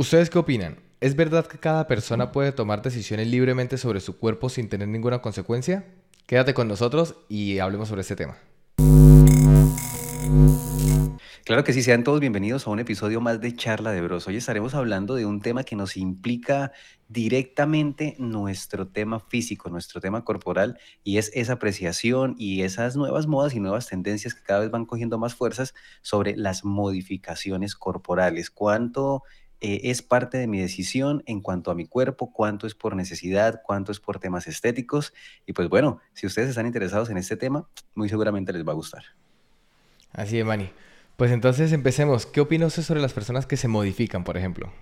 ¿Ustedes qué opinan? ¿Es verdad que cada persona puede tomar decisiones libremente sobre su cuerpo sin tener ninguna consecuencia? Quédate con nosotros y hablemos sobre este tema. Claro que sí, sean todos bienvenidos a un episodio más de Charla de Bros. Hoy estaremos hablando de un tema que nos implica directamente nuestro tema físico, nuestro tema corporal, y es esa apreciación y esas nuevas modas y nuevas tendencias que cada vez van cogiendo más fuerzas sobre las modificaciones corporales. ¿Cuánto eh, es parte de mi decisión en cuanto a mi cuerpo? ¿Cuánto es por necesidad? ¿Cuánto es por temas estéticos? Y pues bueno, si ustedes están interesados en este tema, muy seguramente les va a gustar. Así es, Manny. Pues entonces empecemos. ¿Qué opina usted sobre las personas que se modifican, por ejemplo?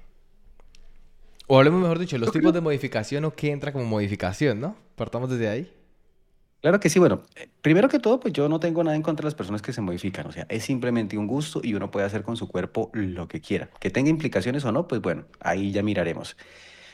O hablemos mejor dicho, los tipos de modificación o qué entra como modificación, ¿no? Partamos desde ahí. Claro que sí, bueno, eh, primero que todo, pues yo no tengo nada en contra de las personas que se modifican, o sea, es simplemente un gusto y uno puede hacer con su cuerpo lo que quiera. Que tenga implicaciones o no, pues bueno, ahí ya miraremos.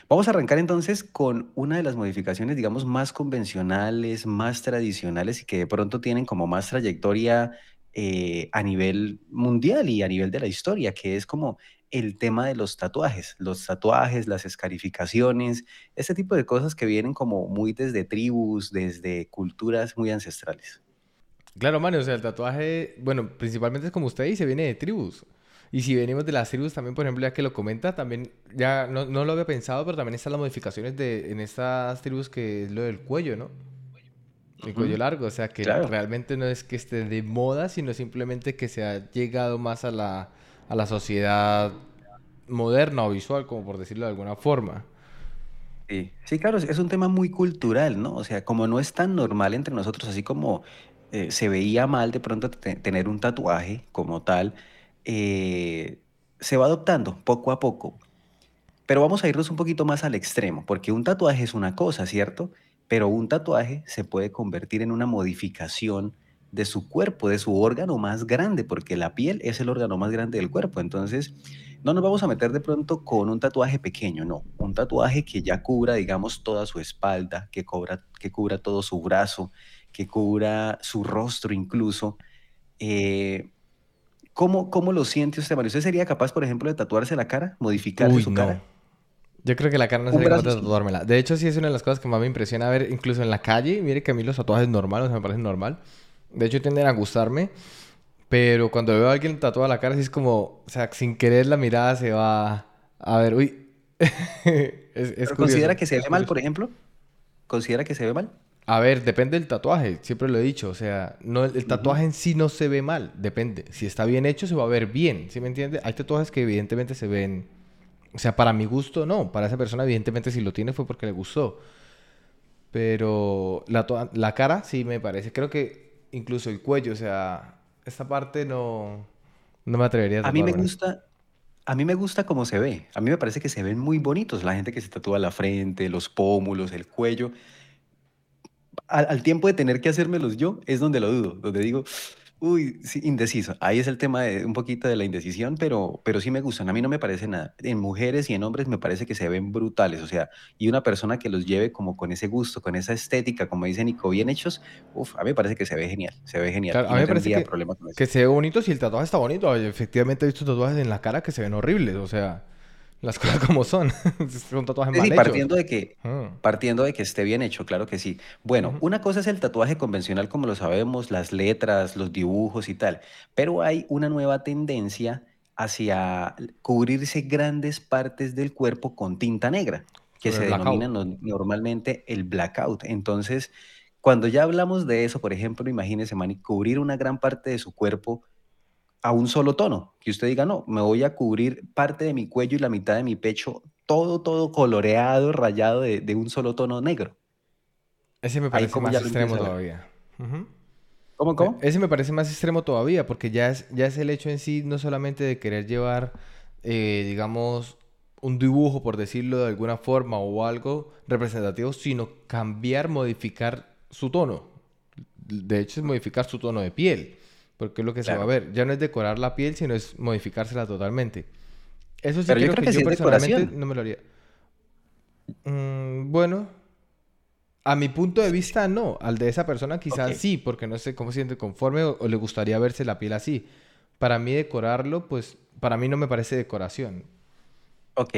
Vamos a arrancar entonces con una de las modificaciones, digamos, más convencionales, más tradicionales y que de pronto tienen como más trayectoria eh, a nivel mundial y a nivel de la historia, que es como el tema de los tatuajes, los tatuajes, las escarificaciones, ese tipo de cosas que vienen como muy desde tribus, desde culturas muy ancestrales. Claro, Mario, o sea, el tatuaje, bueno, principalmente es como usted dice, viene de tribus. Y si venimos de las tribus también, por ejemplo, ya que lo comenta, también, ya no, no lo había pensado, pero también están las modificaciones de, en estas tribus que es lo del cuello, ¿no? El cuello largo, o sea que realmente no es que esté de moda, sino simplemente que se ha llegado más a la, a la sociedad moderna o visual, como por decirlo de alguna forma. Sí, sí, claro, es un tema muy cultural, ¿no? O sea, como no es tan normal entre nosotros, así como eh, se veía mal de pronto tener un tatuaje como tal, eh, se va adoptando poco a poco. Pero vamos a irnos un poquito más al extremo, porque un tatuaje es una cosa, ¿cierto? Pero un tatuaje se puede convertir en una modificación de su cuerpo, de su órgano más grande, porque la piel es el órgano más grande del cuerpo. Entonces, no nos vamos a meter de pronto con un tatuaje pequeño, no. Un tatuaje que ya cubra, digamos, toda su espalda, que, cubra, que cubra todo su brazo, que cubra su rostro incluso. Eh, ¿cómo, ¿Cómo lo siente usted, Mario? ¿Usted sería capaz, por ejemplo, de tatuarse la cara, modificar su cara? Yo creo que la cara no sería capaz de tatuármela. De hecho, sí es una de las cosas que más me impresiona ver, incluso en la calle. Mire que a mí los tatuajes normales me parecen normal. De hecho, tienden a gustarme. Pero cuando veo a alguien tatuado la cara, sí es como, o sea, sin querer la mirada se va a ver, uy. es, ¿Considera que se ve mal, por ejemplo? ¿Considera que se ve mal? A ver, depende del tatuaje, siempre lo he dicho, o sea, no, el tatuaje en sí no se ve mal, depende. Si está bien hecho, se va a ver bien, ¿sí me entiende? Hay tatuajes que evidentemente se ven o sea, para mi gusto no. Para esa persona, evidentemente, si lo tiene fue porque le gustó. Pero la, la cara sí me parece. Creo que incluso el cuello, o sea, esta parte no, no me atrevería a A mí me gusta. A mí me gusta cómo se ve. A mí me parece que se ven muy bonitos la gente que se tatúa la frente, los pómulos, el cuello. Al, al tiempo de tener que hacérmelos yo, es donde lo dudo, donde digo, Uy, sí, indeciso. Ahí es el tema de un poquito de la indecisión, pero, pero sí me gustan. A mí no me parece nada. En mujeres y en hombres me parece que se ven brutales. O sea, y una persona que los lleve como con ese gusto, con esa estética, como dice Nico, bien hechos, uf, a mí me parece que se ve genial. Se ve genial. a mí me parece que, que se ve bonito si el tatuaje está bonito. Efectivamente he visto tatuajes en la cara que se ven horribles. O sea, las cosas como son. sí, partiendo de que ah. partiendo de que esté bien hecho, claro que sí. Bueno, una cosa es el tatuaje convencional como lo sabemos, las letras, los dibujos y tal, pero hay una nueva tendencia hacia cubrirse grandes partes del cuerpo con tinta negra, que se denomina normalmente el blackout. Entonces, cuando ya hablamos de eso, por ejemplo, imagínese, Manny, cubrir una gran parte de su cuerpo a un solo tono, que usted diga, no, me voy a cubrir parte de mi cuello y la mitad de mi pecho, todo, todo coloreado, rayado de, un solo tono negro. Ese me parece más extremo todavía. ¿Cómo, cómo? Ese me parece más extremo todavía, porque ya es, ya es el hecho en sí, no solamente de querer llevar, eh, digamos, un dibujo, por decirlo de alguna forma, o algo representativo, sino cambiar, modificar su tono. De hecho, es modificar su tono de piel. Porque es lo que se va a ver. Ya no es decorar la piel, sino es modificársela totalmente. Eso sí creo, que, yo personalmente no me lo haría. Mm, bueno, a mi punto de vista no. Al de esa persona quizás sí, porque no sé cómo se siente conforme o, le gustaría verse la piel así. Para mí decorarlo, pues para mí no me parece decoración. Ok,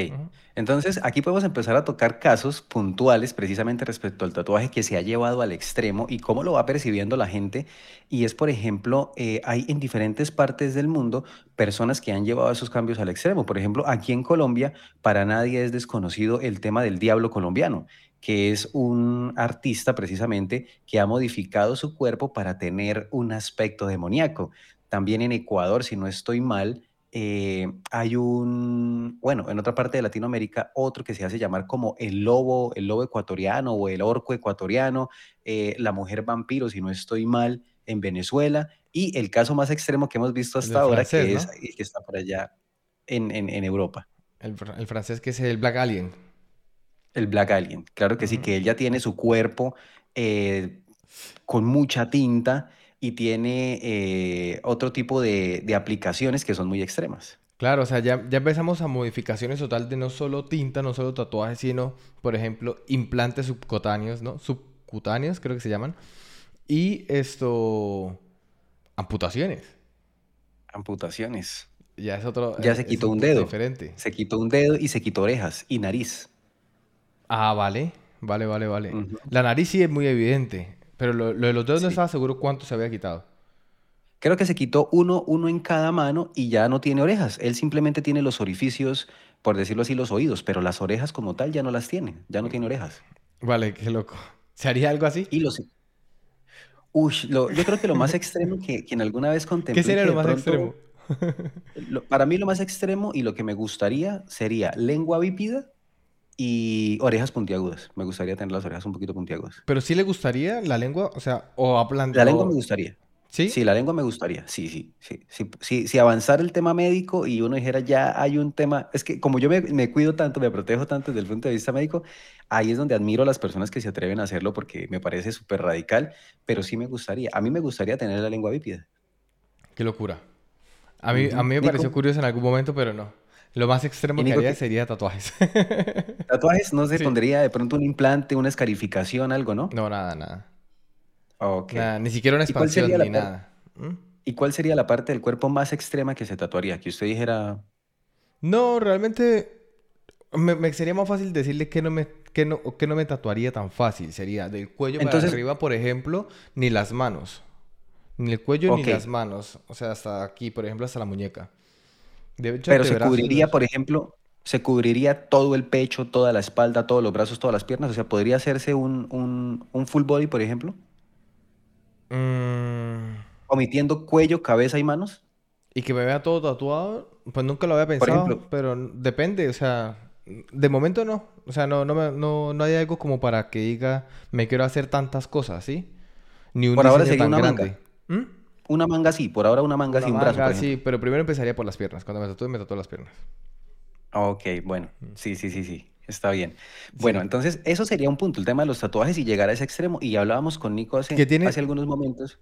entonces aquí podemos empezar a tocar casos puntuales precisamente respecto al tatuaje que se ha llevado al extremo y cómo lo va percibiendo la gente. Y es, por ejemplo, eh, hay en diferentes partes del mundo personas que han llevado esos cambios al extremo. Por ejemplo, aquí en Colombia, para nadie es desconocido el tema del diablo colombiano, que es un artista precisamente que ha modificado su cuerpo para tener un aspecto demoníaco. También en Ecuador, si no estoy mal, eh, hay un, bueno, en otra parte de Latinoamérica, otro que se hace llamar como el lobo, el lobo ecuatoriano o el orco ecuatoriano, eh, la mujer vampiro, si no estoy mal, en Venezuela, y el caso más extremo que hemos visto hasta ahora, que es el que está por allá en, en, Europa. El, francés que es el Black Alien. El Black Alien, claro que sí, que él ya tiene su cuerpo eh, con mucha tinta y tiene eh, otro tipo de, aplicaciones que son muy extremas. Claro, o sea, ya, ya empezamos a modificaciones total de no solo tinta, no solo tatuajes, sino, por ejemplo, implantes subcutáneos, ¿no? Subcutáneos, creo que se llaman. Y esto... amputaciones. Amputaciones. Ya es otro... Ya se quitó un dedo. Diferente. Se quitó un dedo y se quitó orejas y nariz. Ah, vale. Vale, vale, vale. La nariz sí es muy evidente. Pero lo, de los dedos no estaba seguro cuánto se había quitado. Creo que se quitó uno, uno en cada mano y ya no tiene orejas. Él simplemente tiene los orificios, por decirlo así, los oídos, pero las orejas como tal ya no las tiene, ya no tiene orejas. Vale, qué loco. ¿Se haría algo así? Y los... Uy, yo creo que lo más extremo que, quien alguna vez contemplé... ¿Qué sería lo más extremo? para mí lo más extremo y lo que me gustaría sería lengua bípida y orejas puntiagudas. Me gustaría tener las orejas un poquito puntiagudas. ¿Pero sí le gustaría la lengua? O sea, o a La lengua me gustaría. ¿Sí? Sí, la lengua me gustaría. Sí, sí, sí. sí, sí si avanzara el tema médico y uno dijera ya hay un tema... Es que como yo me, cuido tanto, me protejo tanto desde el punto de vista médico, ahí es donde admiro a las personas que se atreven a hacerlo porque me parece súper radical, pero sí me gustaría. A mí me gustaría tener la lengua bípida. Qué locura. A mí, a mí me pareció curioso en algún momento, pero no. Lo más extremo que haría sería tatuajes. ¿Tatuajes? ¿No se pondría de pronto un implante, una escarificación, algo, no? No, nada, nada. Ok. ni siquiera una expansión ni nada. ¿Mm? ¿Y cuál sería la parte del cuerpo más extrema que se tatuaría? Que usted dijera... No, realmente me, sería más fácil decirle que no me, que no, que no me tatuaría tan fácil. Sería del cuello para arriba, por ejemplo, ni las manos. Ni el cuello ni las manos. O sea, hasta aquí, por ejemplo, hasta la muñeca. Pero se cubriría, por ejemplo, se cubriría todo el pecho, toda la espalda, todos los brazos, todas las piernas. O sea, ¿podría hacerse un, full body, por ejemplo? Mm. Omitiendo cuello, cabeza y manos. Y que me vea todo tatuado, pues nunca lo había pensado, pero depende, o sea, de momento no. O sea, no, no, no, hay algo como para que diga, me quiero hacer tantas cosas, ¿sí? Ni un Por ahora sería una grande. Manga. ¿Mm? Una manga sí, por ahora una manga sí, un brazo. sí, pero primero empezaría por las piernas. Cuando me tatúe, me tatúo las piernas. Ok, bueno. Sí, sí, sí, sí. Está bien. Bueno, entonces eso sería un punto, el tema de los tatuajes y llegar a ese extremo. Y hablábamos con Nico hace, hace algunos momentos.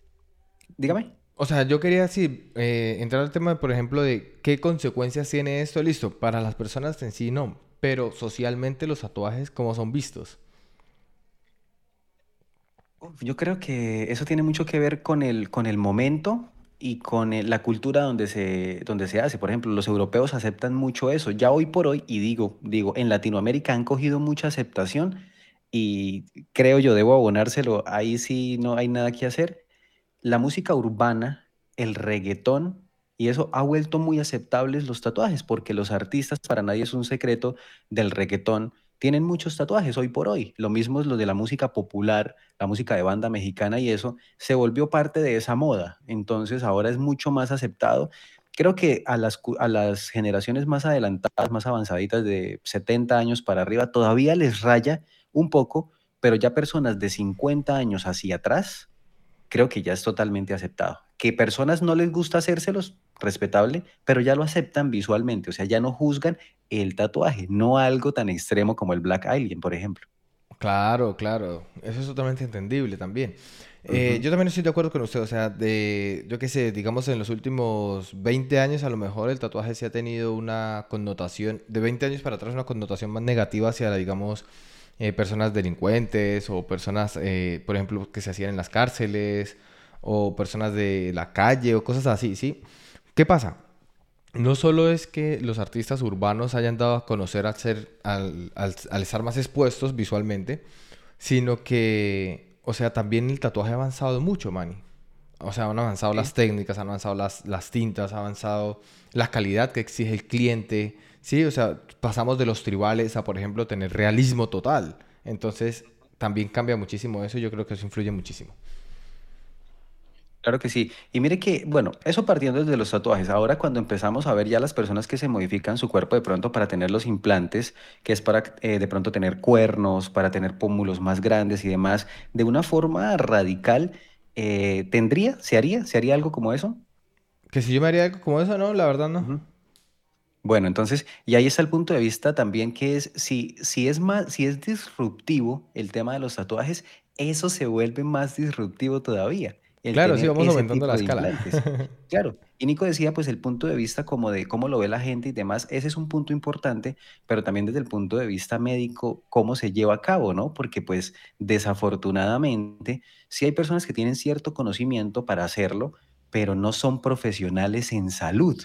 Dígame. O sea, yo quería sí, eh, entrar al tema, por ejemplo, de qué consecuencias tiene esto. Listo, para las personas en sí no, pero socialmente los tatuajes, ¿cómo son vistos? Yo creo que eso tiene mucho que ver con el, con el momento y con la cultura donde se, donde se hace. Por ejemplo, los europeos aceptan mucho eso. Ya hoy por hoy, y digo, digo, en Latinoamérica han cogido mucha aceptación y creo yo debo abonárselo, ahí sí no hay nada que hacer. La música urbana, el reggaetón, y eso ha vuelto muy aceptables los tatuajes, porque los artistas, para nadie es un secreto del reggaetón, tienen muchos tatuajes hoy por hoy. Lo mismo es lo de la música popular, la música de banda mexicana y eso se volvió parte de esa moda. Entonces ahora es mucho más aceptado. Creo que a las, a las generaciones más adelantadas, más avanzaditas de 70 años para arriba, todavía les raya un poco, pero ya personas de 50 años hacia atrás, creo que ya es totalmente aceptado. Que personas no les gusta hacérselos, respetable, pero ya lo aceptan visualmente, o sea, ya no juzgan el tatuaje, no algo tan extremo como el Black Alien, por ejemplo. Claro, claro, eso es totalmente entendible también. Eh, yo también estoy de acuerdo con usted, o sea, de, yo qué sé, digamos en los últimos 20 años a lo mejor el tatuaje se ha tenido una connotación, de 20 años para atrás una connotación más negativa hacia, digamos, eh, personas delincuentes o personas, eh, por ejemplo, que se hacían en las cárceles o personas de la calle o cosas así, ¿sí? ¿Qué pasa? no solo es que los artistas urbanos hayan dado a conocer al, ser, al, al, estar más expuestos visualmente, sino que, o sea, también el tatuaje ha avanzado mucho, Manny. O sea, han avanzado las técnicas, han avanzado las, las tintas, ha avanzado la calidad que exige el cliente. Sí, o sea, pasamos de los tribales a, por ejemplo, tener realismo total. Entonces, también cambia muchísimo eso y yo creo que eso influye muchísimo. Claro que sí. Y mire que, bueno, eso partiendo desde los tatuajes. Ahora cuando empezamos a ver ya las personas que se modifican su cuerpo de pronto para tener los implantes, que es para eh, de pronto tener cuernos, para tener pómulos más grandes y demás, de una forma radical, eh, ¿tendría? ¿Se haría? ¿Se haría algo como eso? Que si yo me haría algo como eso, no, la verdad no. Bueno, entonces, y ahí está el punto de vista también que es, si, si es más, si es disruptivo el tema de los tatuajes, eso se vuelve más disruptivo todavía. Claro, sí, vamos aumentando la escala. claro. Y Nico decía, pues el punto de vista como de cómo lo ve la gente y demás, ese es un punto importante, pero también desde el punto de vista médico, cómo se lleva a cabo, ¿no? Porque pues desafortunadamente, sí hay personas que tienen cierto conocimiento para hacerlo, pero no son profesionales en salud,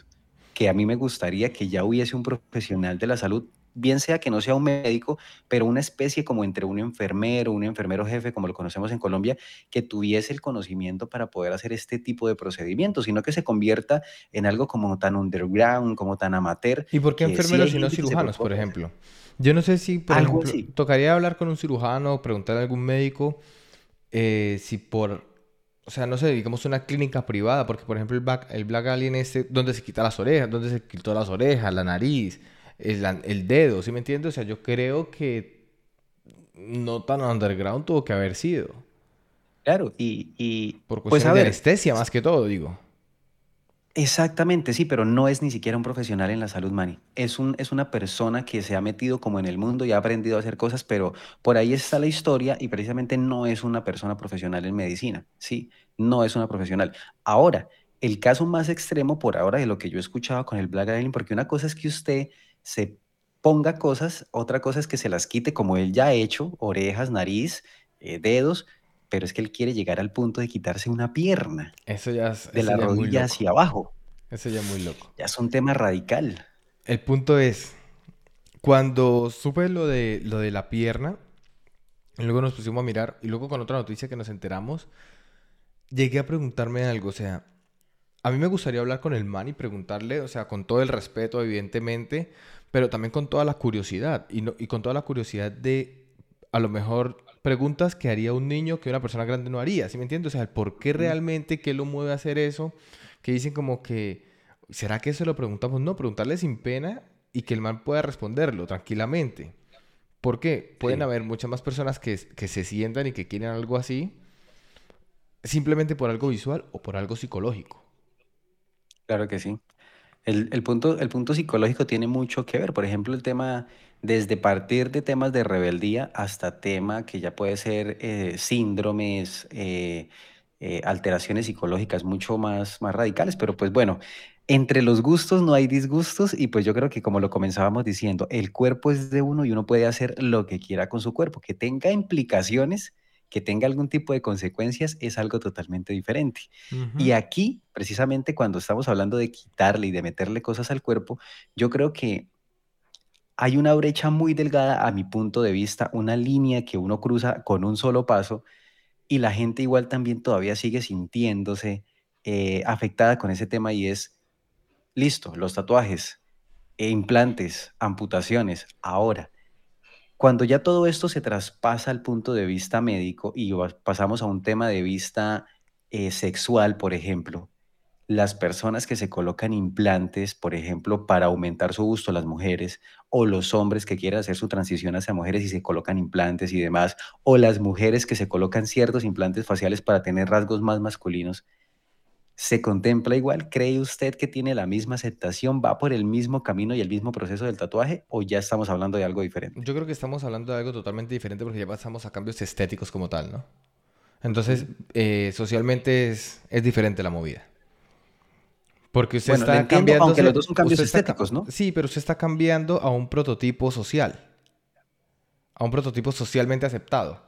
que a mí me gustaría que ya hubiese un profesional de la salud bien sea que no sea un médico, pero una especie como entre un enfermero, un enfermero jefe, como lo conocemos en Colombia, que tuviese el conocimiento para poder hacer este tipo de procedimientos, sino que se convierta en algo como tan underground, como tan amateur. ¿Y por qué enfermeros y no cirujanos, por ejemplo? Yo no sé si, por ejemplo, tocaría hablar con un cirujano, preguntar a algún médico eh, si por o sea, no sé, digamos una clínica privada, porque por ejemplo el Black, el Black Alien este, donde se quita las orejas, donde se quitó las orejas, la nariz, el, dedo, ¿sí me entiendes? O sea, yo creo que no tan underground tuvo que haber sido. Claro, y... y Por pues, cuestión de anestesia más que todo, digo. Exactamente, sí, pero no es ni siquiera un profesional en la salud, Manny. Es, un, es una persona que se ha metido como en el mundo y ha aprendido a hacer cosas, pero por ahí está la historia y precisamente no es una persona profesional en medicina, ¿sí? No es una profesional. Ahora, el caso más extremo por ahora de lo que yo he escuchado con el Black Island, porque una cosa es que usted se ponga cosas, otra cosa es que se las quite como él ya ha hecho, orejas, nariz, eh, dedos, pero es que él quiere llegar al punto de quitarse una pierna. Eso ya es, de la rodilla hacia abajo. Eso ya es muy loco. Ya es un tema radical. El punto es, cuando supe lo de, lo de la pierna, y luego nos pusimos a mirar, y luego con otra noticia que nos enteramos, llegué a preguntarme algo, o sea, a mí me gustaría hablar con el man y preguntarle, o sea, con todo el respeto, evidentemente, pero también con toda la curiosidad. Y, y con toda la curiosidad de, a lo mejor, preguntas que haría un niño que una persona grande no haría. ¿Sí me entiendes? O sea, el por qué realmente, qué lo mueve a hacer eso. Que dicen como que, ¿será que se lo preguntamos? No, preguntarle sin pena y que el man pueda responderlo tranquilamente. ¿Por qué? Pueden haber muchas más personas que, que se sientan y que quieren algo así simplemente por algo visual o por algo psicológico. Claro que sí. El, punto, el punto psicológico tiene mucho que ver. Por ejemplo, el tema, desde partir de temas de rebeldía hasta tema que ya puede ser eh, síndromes, eh, eh, alteraciones psicológicas mucho más, más radicales. Pero pues bueno, entre los gustos no hay disgustos y pues yo creo que como lo comenzábamos diciendo, el cuerpo es de uno y uno puede hacer lo que quiera con su cuerpo, que tenga implicaciones que tenga algún tipo de consecuencias es algo totalmente diferente. Y aquí, precisamente cuando estamos hablando de quitarle y de meterle cosas al cuerpo, yo creo que hay una brecha muy delgada a mi punto de vista, una línea que uno cruza con un solo paso y la gente igual también todavía sigue sintiéndose eh, afectada con ese tema y es, listo, los tatuajes, e implantes, amputaciones, ahora cuando ya todo esto se traspasa al punto de vista médico y pasamos a un tema de vista eh, sexual, por ejemplo, las personas que se colocan implantes, por ejemplo, para aumentar su gusto, las mujeres, o los hombres que quieren hacer su transición hacia mujeres y se colocan implantes y demás, o las mujeres que se colocan ciertos implantes faciales para tener rasgos más masculinos, ¿Se contempla igual? ¿Cree usted que tiene la misma aceptación? ¿Va por el mismo camino y el mismo proceso del tatuaje? ¿O ya estamos hablando de algo diferente? Yo creo que estamos hablando de algo totalmente diferente porque ya pasamos a cambios estéticos como tal, ¿no? Entonces, eh, socialmente es, es diferente la movida. Porque usted está cambiando. Aunque los dos son cambios estéticos, ¿no? Sí, pero usted está cambiando a un prototipo social. A un prototipo socialmente aceptado.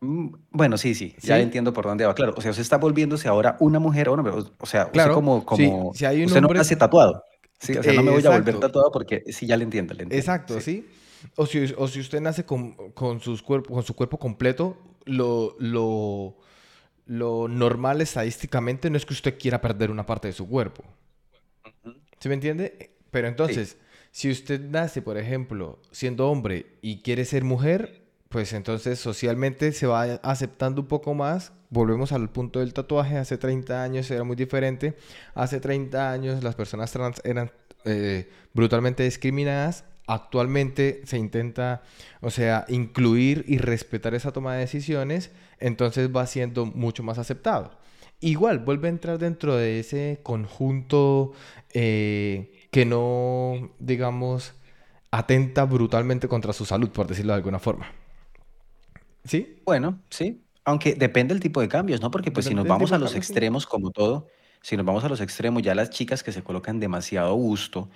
Mm, Bueno, sí, sí, ya ¿Sí? entiendo por dónde va. Claro, o sea, usted está volviéndose ahora una mujer o un hombre. O sea, usted Claro, como, sí, como, si hay un usted no hombre... nace tatuado. Sí, o sea, no me voy a volver tatuado porque sí, ya le entiendo, le entiendo. exacto, Sí. ¿sí? O si, o si usted nace con, con, sus cuerpos, con su cuerpo completo, lo, lo, lo normal estadísticamente no es que usted quiera perder una parte de su cuerpo. Ujú. ¿Sí me entiende? Pero Sí. entonces, si usted nace, por ejemplo, siendo hombre y quiere ser mujer, pues entonces socialmente se va aceptando un poco más. Volvemos al punto del tatuaje. Hace 30 años era muy diferente. Hace 30 años las personas trans eran eh, brutalmente discriminadas. Actualmente se intenta, o sea, incluir y respetar esa toma de decisiones. Entonces va siendo mucho más aceptado. Igual, vuelve a entrar dentro de ese conjunto eh, que no, digamos, atenta brutalmente contra su salud, por decirlo de alguna forma. ¿Sí? Bueno, sí. Aunque depende del tipo de cambios, ¿no? Porque pues si nos vamos a los sí. extremos, como todo, si nos vamos a los extremos, ya las chicas que se colocan demasiado busto,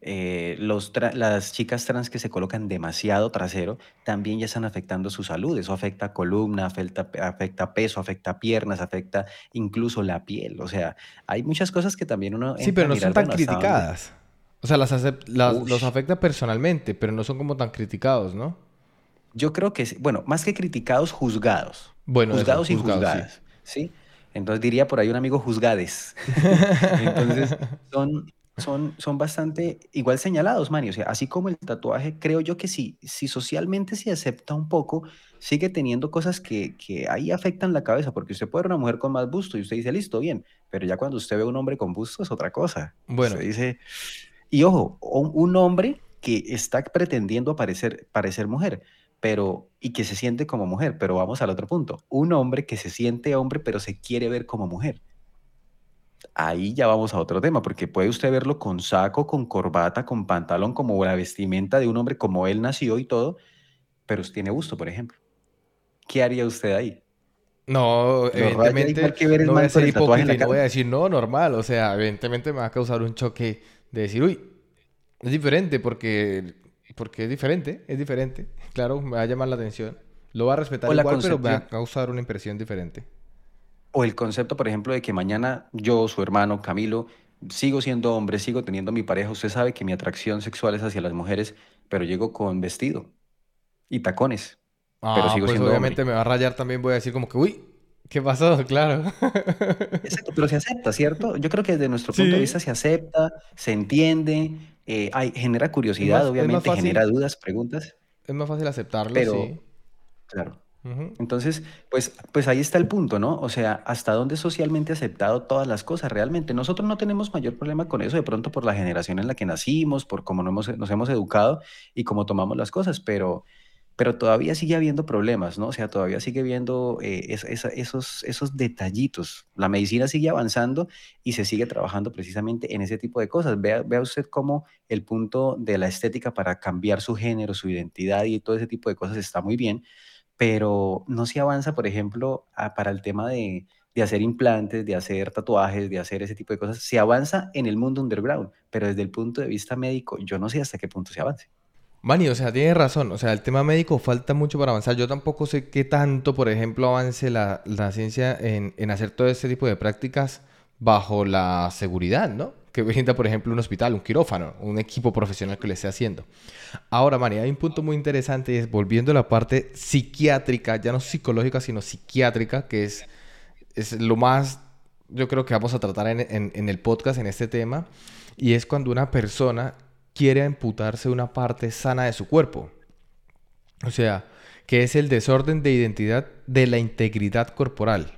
eh, los las chicas trans que se colocan demasiado trasero, también ya están afectando su salud. Eso afecta columna, afecta, afecta peso, afecta piernas, afecta incluso la piel. O sea, hay muchas cosas que también uno Sí, pero no son tan bueno, criticadas. O sea, las las- los afecta personalmente, pero no son como tan criticados, ¿no? Yo creo que, bueno, más que criticados, juzgados. Bueno, eso, Juzgados y juzgados, juzgadas, ¿sí? Entonces diría por ahí un amigo juzgades. Entonces son, son, son bastante igual señalados, Manny. O sea, así como el tatuaje, creo yo que sí, si socialmente se acepta un poco, sigue teniendo cosas que, que ahí afectan la cabeza, porque usted puede ver una mujer con más busto y usted dice, listo, bien, pero ya cuando usted ve a un hombre con busto es otra cosa. Usted Bueno, dice, y ojo, un, un hombre que está pretendiendo parecer, parecer mujer, pero y que se siente como mujer, pero vamos al otro punto. Un hombre que se siente hombre, pero se quiere ver como mujer. Ahí ya vamos a otro tema, porque puede usted verlo con saco, con corbata, con pantalón, como la vestimenta de un hombre como él nació y todo, pero tiene gusto, por ejemplo. ¿Qué haría usted ahí? no, ¿Lo raya igual evidentemente que ver el no voy a man con ser el tatuaje en hipócrita la y no cara? voy a decir no, normal. O sea, evidentemente me va a causar un choque de decir, uy, es diferente porque, porque es diferente, es diferente. Claro, me va a llamar la atención. Lo va a respetar igual, pero me va a causar una impresión diferente. o el concepto, por ejemplo, de que mañana yo, su hermano, Camilo, sigo siendo hombre, sigo teniendo mi pareja. Usted sabe que mi atracción sexual es hacia las mujeres, pero llego con vestido y tacones, pero Ah, sigo pues siendo hombre. obviamente me va a rayar también, voy a decir como que, uy, ¿qué pasó? Claro. Exacto, pero se acepta, ¿cierto? Yo creo que desde nuestro punto de vista se acepta, se entiende, eh, hay, genera curiosidad, más, obviamente, genera dudas, preguntas, es más fácil aceptarlo, pero sí. claro. Entonces, pues, pues ahí está el punto, ¿no? O sea, hasta dónde es socialmente aceptado todas las cosas realmente. Nosotros no tenemos mayor problema con eso, de pronto por la generación en la que nacimos, por cómo nos hemos, nos hemos educado y cómo tomamos las cosas, pero, pero todavía sigue habiendo problemas, ¿no? O sea, todavía sigue habiendo eh, esos, detallitos. La medicina sigue avanzando y se sigue trabajando precisamente en ese tipo de cosas. Vea, vea usted cómo el punto de la estética para cambiar su género, su identidad y todo ese tipo de cosas está muy bien pero no se avanza, por ejemplo, para el tema de, de hacer implantes, de hacer tatuajes, de hacer ese tipo de cosas. Se avanza en el mundo underground, pero desde el punto de vista médico, yo no sé hasta qué punto se avance. Manny, o sea, tienes razón. O sea, el tema médico falta mucho para avanzar. Yo tampoco sé qué tanto, por ejemplo, avance la, la ciencia en, en hacer todo este tipo de prácticas bajo la seguridad, ¿no? Que brinda, por ejemplo, un hospital, un quirófano, un equipo profesional que lo esté haciendo. Ahora, Manny, hay un punto muy interesante y es volviendo a la parte psiquiátrica, ya no psicológica, sino psiquiátrica, que es, es lo más, yo creo que vamos a tratar en, en en el podcast, en este tema, y es cuando una persona quiere amputarse una parte sana de su cuerpo. O sea, que es el desorden de identidad de la integridad corporal.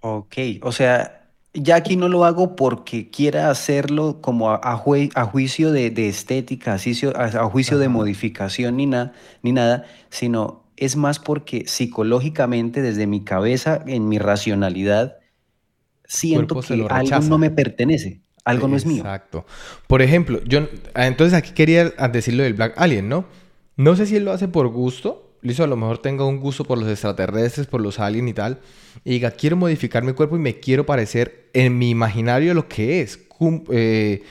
Ok, o sea, ya aquí no lo hago porque quiera hacerlo como a, a jue- a juicio de, de estética, a juicio, a- a juicio de modificación ni, na- ni nada, sino es más porque psicológicamente, desde mi cabeza, en mi racionalidad, siento que algo no me pertenece, algo no es mío. Exacto. Por ejemplo, yo, ah, entonces aquí quería ah, decirlo del Black Alien, ¿no? No sé si él lo hace por gusto. Listo, a lo mejor tenga un gusto por los extraterrestres, por los aliens y tal. Y diga, quiero modificar mi cuerpo y me quiero parecer en mi imaginario lo que es. Eh,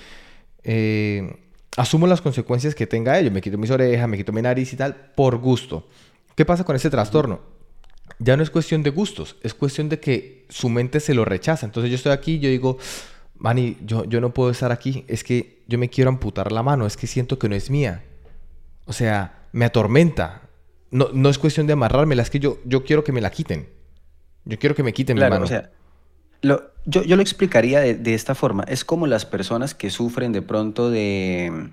eh, asumo las consecuencias que tenga ello. Me quito mis orejas, me quito mi nariz y tal, por gusto. ¿Qué pasa con ese trastorno? Ya no es cuestión de gustos, es cuestión de que su mente se lo rechaza. Entonces yo estoy aquí, yo digo, Manny, yo, yo no puedo estar aquí, es que yo me quiero amputar la mano, es que siento que no es mía. O sea, me atormenta. No, no es cuestión de amarrármela, es que yo, yo quiero que me la quiten. Yo quiero que me quiten mi mano. O sea, lo, yo, yo, lo explicaría de, de, esta forma. Es como las personas que sufren de pronto de,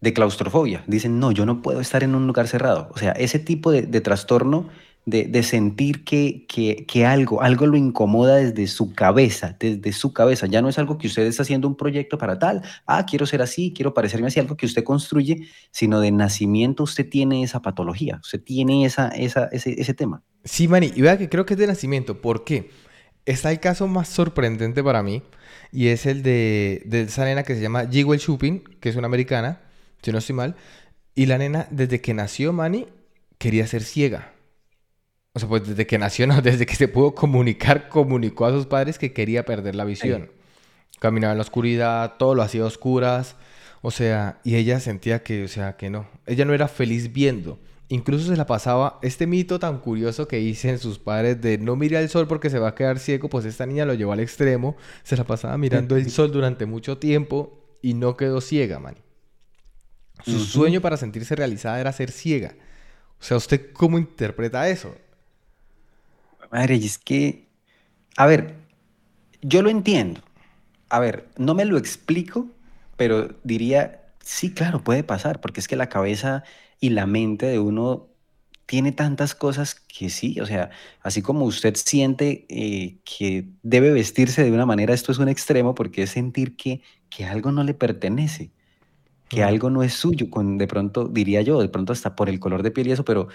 de, claustrofobia. Dicen, no, yo no puedo estar en un lugar cerrado. O sea, ese tipo de, de trastorno de, sentir que, que, que, algo, algo lo incomoda desde su cabeza, desde su cabeza. Ya no es algo que usted está haciendo un proyecto para tal, ah, quiero ser así, quiero parecerme así, algo que usted construye, sino de nacimiento usted tiene esa patología, usted tiene esa, esa, ese, ese tema. Sí, Mani, y vea que creo que es de nacimiento. ¿Por qué? Está el caso más sorprendente para mí y es el de, de esa nena que se llama Jewel Chupin, que es una americana, si no estoy mal. Y la nena, desde que nació, Manny, quería ser ciega. O sea, pues desde que nació, no, desde que se pudo comunicar, comunicó a sus padres que quería perder la visión. Caminaba en la oscuridad, todo lo hacía a oscuras. O sea, y ella sentía que, o sea, que no. Ella no era feliz viendo. Incluso se la pasaba este mito tan curioso que dicen sus padres de no mire al sol porque se va a quedar ciego, pues esta niña lo llevó al extremo, se la pasaba mirando el sol durante mucho tiempo y no quedó ciega, man. Su sueño para sentirse realizada era ser ciega. O sea, ¿usted cómo interpreta eso? Madre, y es que, a ver, yo lo entiendo. A ver, no me lo explico, pero diría, sí, claro, puede pasar, porque es que la cabeza y la mente de uno tiene tantas cosas que sí, o sea, así como usted siente eh, que debe vestirse de una manera, esto es un extremo porque es sentir que, que algo no le pertenece, que algo no es suyo, con, de pronto, diría yo, de pronto hasta por el color de piel y eso, pero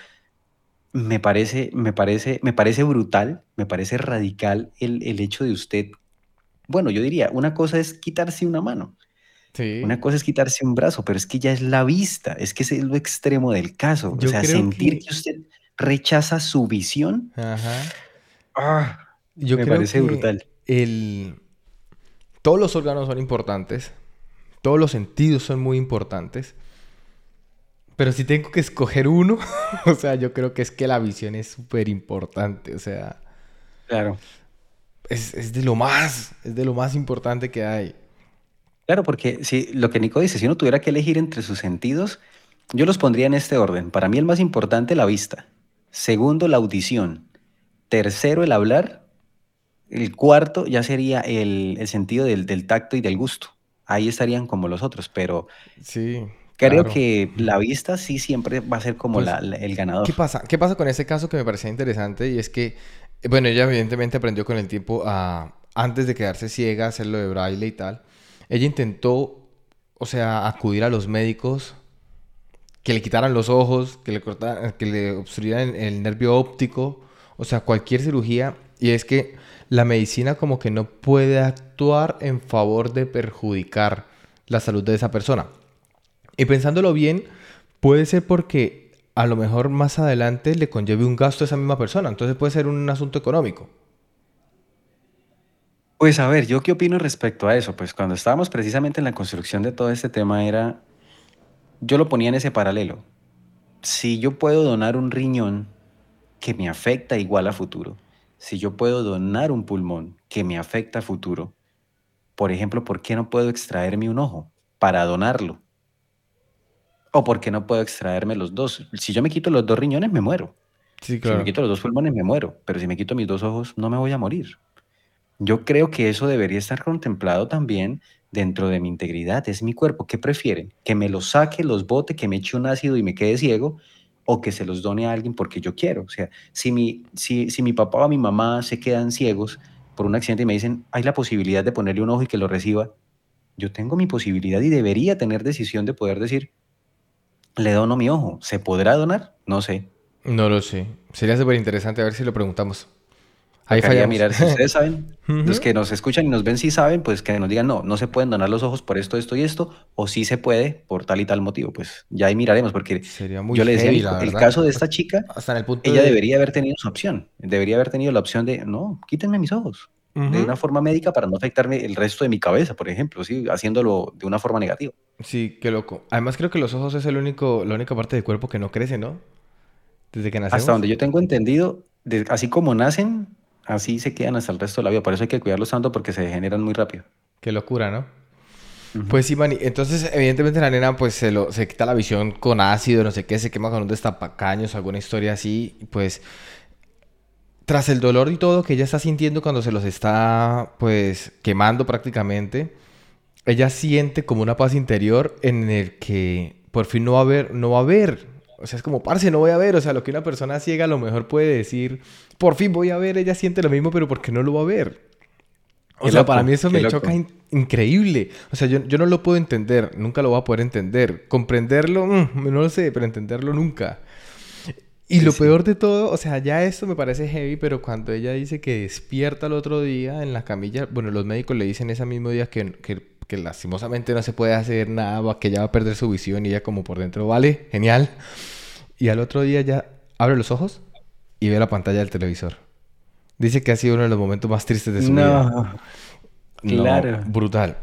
me parece, me parece, me parece brutal, me parece radical el, el hecho de usted, bueno, yo diría, una cosa es quitarse una mano, sí. una cosa es quitarse un brazo, pero es que ya es la vista, es que es lo extremo del caso, yo o sea, sentir que... usted rechaza su visión, Ajá. Ah, yo me parece brutal. El... Todos los órganos son importantes, todos los sentidos son muy importantes, pero si tengo que escoger uno, o sea, yo creo que es que la visión es súper importante, o sea. Claro. Es, es, de lo más, es de lo más importante que hay. Claro, porque si lo que Nico dice, si uno tuviera que elegir entre sus sentidos, yo los pondría en este orden. Para mí el más importante, la vista. Segundo, la audición. Tercero, el hablar. El cuarto ya sería el, el sentido del, del tacto y del gusto. Ahí estarían como los otros, pero... Sí. Creo que la vista sí siempre va a ser como pues, la, el ganador. ¿Qué pasa? ¿Qué pasa con ese caso que me parecía interesante? Y es que, bueno, ella evidentemente aprendió con el tiempo a, antes de quedarse ciega, hacerlo de braille y tal. Ella intentó, o sea, acudir a los médicos, que le quitaran los ojos, que le, cortaran, que le obstruyeran el nervio óptico, o sea, cualquier cirugía. Y es que la medicina como que no puede actuar en favor de perjudicar la salud de esa persona. Y pensándolo bien, puede ser porque a lo mejor más adelante le conlleve un gasto a esa misma persona. Entonces puede ser un asunto económico. Pues a ver, yo qué opino respecto a eso. Pues cuando estábamos precisamente en la construcción de todo este tema era, yo lo ponía en ese paralelo. Si yo puedo donar un riñón que me afecta igual a futuro, si yo puedo donar un pulmón que me afecta a futuro, por ejemplo, ¿por qué no puedo extraerme un ojo para donarlo? O porque no puedo extraerme los dos. Si yo me quito los dos riñones, me muero. Sí, claro. Si me quito los dos pulmones, me muero. Pero si me quito mis dos ojos, no me voy a morir. Yo creo que eso debería estar contemplado también dentro de mi integridad. Es mi cuerpo. ¿Qué prefieren? ¿Que me los saque, los bote, que me eche un ácido y me quede ciego? ¿O que se los done a alguien porque yo quiero? O sea, si mi, si, si mi papá o mi mamá se quedan ciegos por un accidente y me dicen, hay la posibilidad de ponerle un ojo y que lo reciba, yo tengo mi posibilidad y debería tener decisión de poder decir, le dono mi ojo. ¿Se podrá donar? No sé. No lo sé. Sería súper interesante a ver si lo preguntamos. Ahí falla mirar si ustedes saben. Los que nos escuchan y nos ven si saben, pues que nos digan, no, no se pueden donar los ojos por esto, esto y esto, o sí se puede por tal y tal motivo. Pues ya ahí miraremos, porque Sería muy yo le decía, el caso de esta chica, Hasta en el punto ella de... debería haber tenido su opción. Debería haber tenido la opción de, no, quítenme mis ojos. De una forma médica para no afectarme el resto de mi cabeza, por ejemplo, ¿sí? haciéndolo de una forma negativa. Sí, qué loco. Además creo que los ojos es el único, la única parte del cuerpo que no crece, ¿no? desde que nacemos. Hasta donde yo tengo entendido, así como nacen, así se quedan hasta el resto de la vida. Por eso hay que cuidarlos tanto porque se degeneran muy rápido. Qué locura, ¿no? Pues sí, Manny. Entonces, evidentemente la nena pues se, lo, se quita la visión con ácido, no sé qué, se quema con un destapacaños, alguna historia así. Pues tras el dolor y todo que ella está sintiendo cuando se los está pues quemando prácticamente, ella siente como una paz interior en el que por fin no va a ver, no va a ver. O sea, es como, parce, no voy a ver. O sea, lo que una persona ciega a lo mejor puede decir, por fin voy a ver, ella siente lo mismo, pero porque no lo va a ver. O sea, para mí eso me choca increíble. O sea, yo, no lo puedo entender, nunca lo voy a poder entender. Comprenderlo, mm, no lo sé, pero entenderlo nunca. Y lo peor de todo, o sea, ya esto me parece heavy, pero cuando ella dice que despierta el otro día en la camilla, bueno, los médicos le dicen ese mismo día que, que, lastimosamente no se puede hacer nada, que ella va a perder su visión y ella como por dentro, vale, genial. Y al otro día ya abre los ojos y ve la pantalla del televisor. Dice que ha sido uno de los momentos más tristes de su vida. Claro. brutal.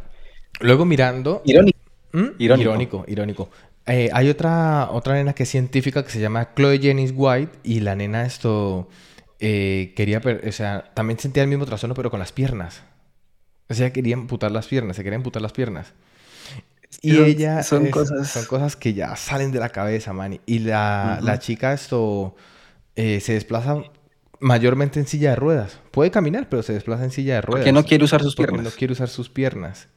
Luego mirando... Irónico. ¿Mm? Irónico. Irónico, irónico. Eh, hay otra, otra nena que es científica que se llama Chloe Jennings White y la nena esto eh, quería, o sea, también sentía el mismo trastorno pero con las piernas. O sea, quería amputar las piernas, se quería amputar las piernas. Y ella... Son cosas... Son cosas que ya salen de la cabeza, man. Y la, la chica esto eh, se desplaza mayormente en silla de ruedas. Puede caminar, pero se desplaza en silla de ruedas. Porque no quiere usar sus piernas. no quiere usar sus piernas.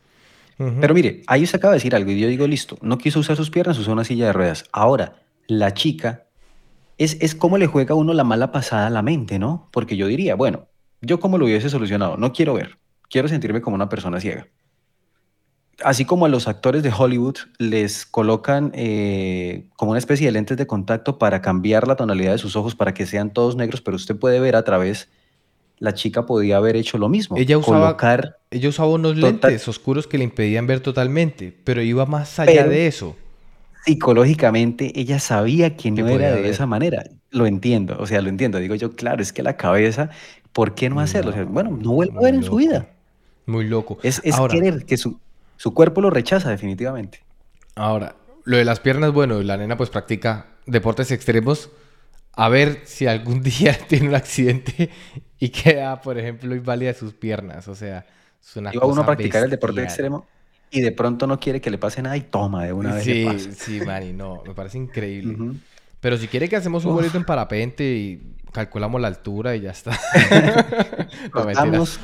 Pero mire, ahí se acaba de decir algo y yo digo, listo, no quiso usar sus piernas, usó una silla de ruedas. Ahora, la chica es, es como le juega a uno la mala pasada a la mente, ¿no? Porque yo diría, bueno, yo como lo hubiese solucionado, no quiero ver, quiero sentirme como una persona ciega. Así como a los actores de Hollywood les colocan eh, como una especie de lentes de contacto para cambiar la tonalidad de sus ojos para que sean todos negros, pero usted puede ver a través la chica podía haber hecho lo mismo. Ella usaba, ella usaba unos lentes oscuros que le impedían ver totalmente, pero iba más allá de eso. Psicológicamente ella sabía que no era de esa manera. Lo entiendo, o sea, lo entiendo. Digo yo, claro, es que la cabeza, ¿por qué no hacerlo? bueno, no vuelve a ver en su vida. Muy loco. Es, querer que su, su cuerpo lo rechaza definitivamente. Ahora, lo de las piernas, bueno, la nena pues practica deportes extremos a ver si algún día tiene un accidente y queda, por ejemplo, inválida sus piernas. O sea, es una Iba uno a practicar el deporte extremo y de pronto no quiere que le pase nada y toma de una vez. Sí, sí, Manny, no, me parece increíble. Pero si quiere que hacemos un vuelito en parapente y calculamos la altura y ya está. botamos,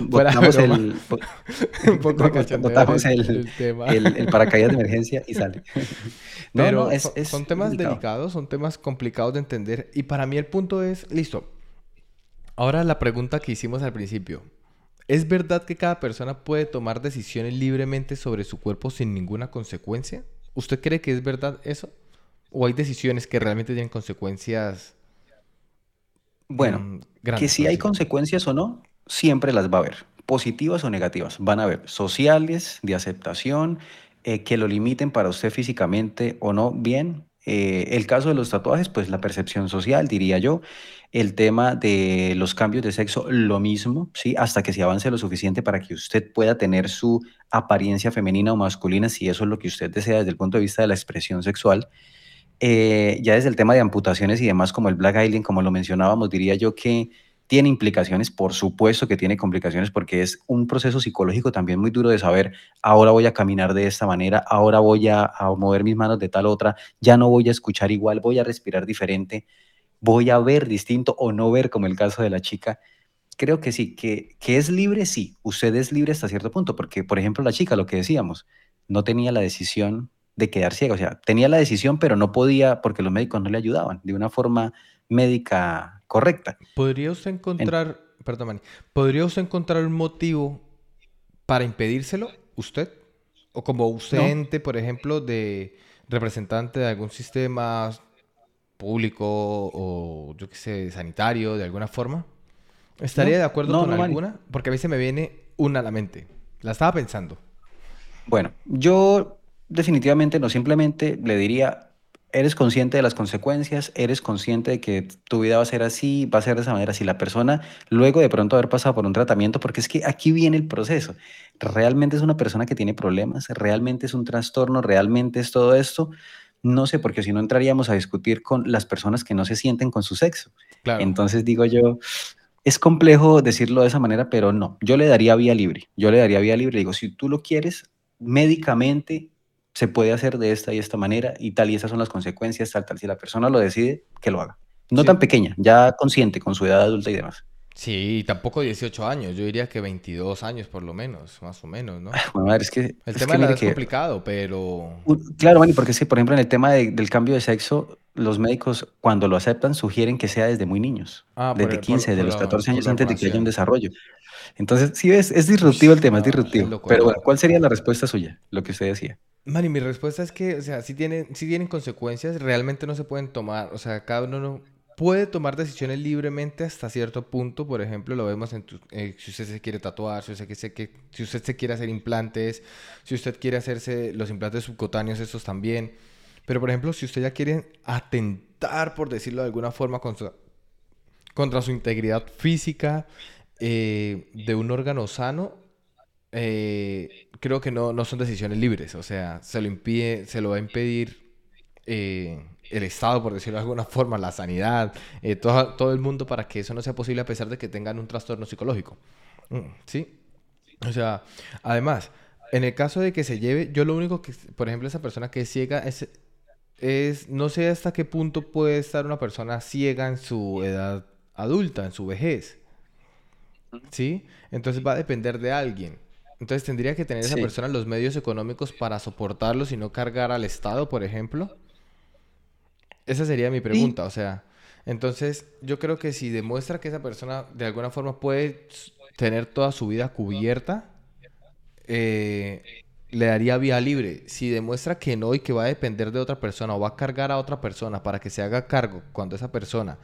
el, un poco botamos el, el, paracaídas de emergencia y sale. Pero son, temas delicados, son temas complicados de entender. Y para mí el punto es, listo. Ahora la pregunta que hicimos al principio. ¿Es verdad que cada persona puede tomar decisiones libremente sobre su cuerpo sin ninguna consecuencia? ¿Usted cree que es verdad eso? ¿O hay decisiones que realmente tienen consecuencias? Bueno, que si hay consecuencias o no, siempre las va a haber, positivas o negativas. Van a haber sociales, de aceptación, eh, que lo limiten para usted físicamente o no, bien. Eh, el caso de los tatuajes, pues la percepción social, diría yo. El tema de los cambios de sexo, lo mismo, ¿sí? Hasta que se avance lo suficiente para que usted pueda tener su apariencia femenina o masculina, si eso es lo que usted desea desde el punto de vista de la expresión sexual. Eh, ya desde el tema de amputaciones y demás, como el Black Island, como lo mencionábamos, diría yo que tiene implicaciones, por supuesto que tiene complicaciones, porque es un proceso psicológico también muy duro de saber, ahora voy a caminar de esta manera, ahora voy a, mover mis manos de tal otra, ya no voy a escuchar igual, voy a respirar diferente, voy a ver distinto o no ver como el caso de la chica. Creo que sí, que, que es libre, sí, usted es libre hasta cierto punto, porque por ejemplo la chica, lo que decíamos, no tenía la decisión de quedar ciega, o sea, tenía la decisión, pero no podía porque los médicos no le ayudaban de una forma médica correcta. ¿Podría usted encontrar, perdón, ¿podría usted encontrar un motivo para impedírselo, usted? O como ausente, por ejemplo, de representante de algún sistema público o, yo qué sé, sanitario, de alguna forma. ¿Estaría de acuerdo con alguna? Porque a mí se me viene una a la mente. La estaba pensando. Bueno, yo definitivamente no, simplemente le diría, eres consciente de las consecuencias, eres consciente de que tu vida va a ser así, va a ser de esa manera. Si la persona, luego de pronto haber pasado por un tratamiento, porque es que aquí viene el proceso, realmente es una persona que tiene problemas, realmente es un trastorno, realmente es todo esto, No sé, porque si no entraríamos a discutir con las personas que no se sienten con su sexo. Claro. Entonces digo yo, es complejo decirlo de esa manera, pero no, yo le daría vía libre. Yo le daría vía libre. Digo, si tú lo quieres, médicamente se puede hacer de esta y esta manera y tal, y esas son las consecuencias, tal, tal. Si la persona lo decide, que lo haga. No tan pequeña, ya consciente con su edad adulta y demás. Sí, tampoco 18 años, yo diría que 22 años por lo menos, más o menos, ¿no? Bueno, es que... El tema de la es complicado, pero... Claro, Manny, porque que, por ejemplo, en el tema del cambio de sexo, los médicos, cuando lo aceptan, sugieren que sea desde muy niños, ah, desde 15, de los 14 años antes de que haya un desarrollo. Entonces, sí, es, es disruptivo el tema, es disruptivo. Pero bueno, ¿cuál sería la respuesta suya, lo que usted decía? Manny, mi respuesta es que, o sea, si tienen, si tienen consecuencias, realmente no se pueden tomar, o sea, cada uno no puede tomar decisiones libremente hasta cierto punto. Por ejemplo, lo vemos en eh, si usted se quiere tatuar, si usted, se, que, si usted se quiere hacer implantes, si usted quiere hacerse los implantes subcutáneos, estos también. Pero, por ejemplo, si usted ya quiere atentar, por decirlo de alguna forma, contra, contra su integridad física eh, de un órgano sano, eh, creo que no, no son decisiones libres. O sea, se lo impide, se lo va a impedir el Estado, por decirlo de alguna forma, la sanidad, eh, todo, todo el mundo para que eso no sea posible a pesar de que tengan un trastorno psicológico. Mm, ¿Sí? O sea, además, en el caso de que se lleve, yo lo único que, por ejemplo, esa persona que es ciega es, es, no sé hasta qué punto puede estar una persona ciega en su edad adulta, en su vejez. ¿Sí? Entonces va a depender de alguien. Entonces tendría que tener esa persona los medios económicos para soportarlo y no cargar al Estado, por ejemplo. Esa sería mi pregunta, o sea, entonces yo creo que si demuestra que esa persona de alguna forma puede tener toda su vida cubierta, eh, le daría vía libre. Si demuestra que no y que va a depender de otra persona o va a cargar a otra persona para que se haga cargo cuando esa persona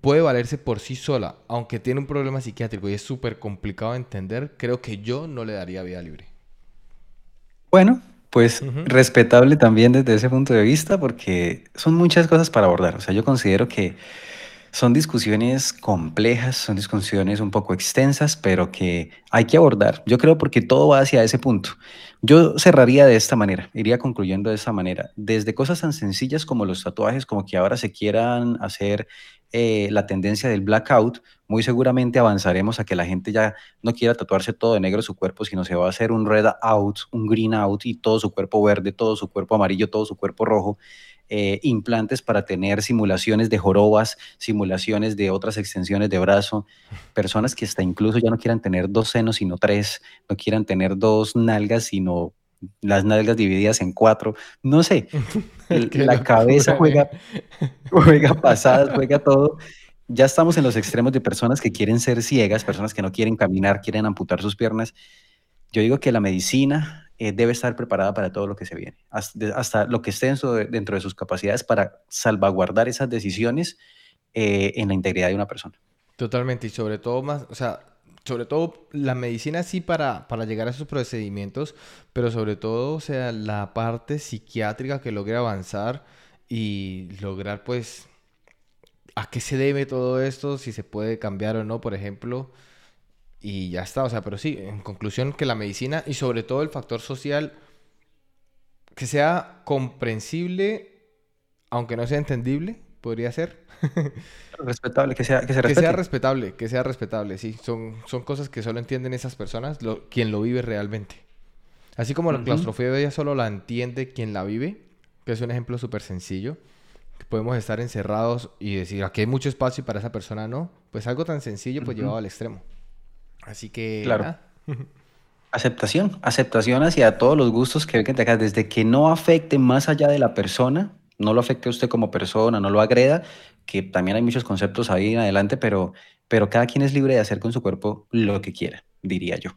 puede valerse por sí sola, aunque tiene un problema psiquiátrico y es súper complicado de entender, creo que yo no le daría vía libre. Bueno, pues respetable también desde ese punto de vista, porque son muchas cosas para abordar. O sea, yo considero que son discusiones complejas, son discusiones un poco extensas, pero que hay que abordar. Yo creo porque todo va hacia ese punto. Yo cerraría de esta manera, iría concluyendo de esta manera. Desde cosas tan sencillas como los tatuajes, como que ahora se quieran hacer eh, la tendencia del blackout, muy seguramente avanzaremos a que la gente ya no quiera tatuarse todo de negro su cuerpo, sino se va a hacer un red out, un green out y todo su cuerpo verde, todo su cuerpo amarillo, todo su cuerpo rojo. Eh, implantes para tener simulaciones de jorobas, simulaciones de otras extensiones de brazo, personas que hasta incluso ya no quieran tener dos senos sino tres, no quieran tener dos nalgas sino las nalgas divididas en cuatro, no sé, la cabeza juega, juega pasadas, juega todo. Ya estamos en los extremos de personas que quieren ser ciegas, personas que no quieren caminar, quieren amputar sus piernas. Yo digo que la medicina eh, debe estar preparada para todo lo que se viene, hasta, lo que esté dentro de sus capacidades para salvaguardar esas decisiones eh, en la integridad de una persona. Totalmente, y sobre todo más, o sea, sobre todo la medicina sí para, para llegar a esos procedimientos, pero sobre todo, sea, la parte psiquiátrica que logre avanzar y lograr pues a qué se debe todo esto, si se puede cambiar o no, por ejemplo, y ya está, o sea, pero sí, en conclusión que la medicina y sobre todo el factor social que sea comprensible, aunque no sea entendible, podría ser. respetable, que sea, que Que sea respetable, que sea respetable, sí. Son, son cosas que solo entienden esas personas, lo, quien lo vive realmente. Así como la claustrofobia solo la entiende quien la vive, que es un ejemplo súper sencillo. Que podemos estar encerrados y decir, aquí hay mucho espacio y para esa persona no. Pues algo tan sencillo, pues llevado al extremo. Así que... Claro. Aceptación, aceptación hacia todos los gustos que vengan de acá, desde que no afecte más allá de la persona, no lo afecte a usted como persona, no lo agreda, que también hay muchos conceptos ahí en adelante, pero, pero cada quien es libre de hacer con su cuerpo lo que quiera, diría yo.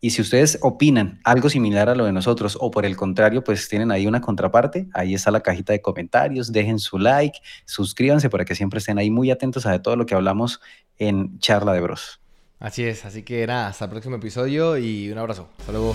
Y si ustedes opinan algo similar a lo de nosotros o por el contrario, pues tienen ahí una contraparte, ahí está la cajita de comentarios, dejen su like, suscríbanse para que siempre estén ahí muy atentos a todo lo que hablamos en Charla de Bros. Así es, así que nada, hasta el próximo episodio y un abrazo. Hasta luego.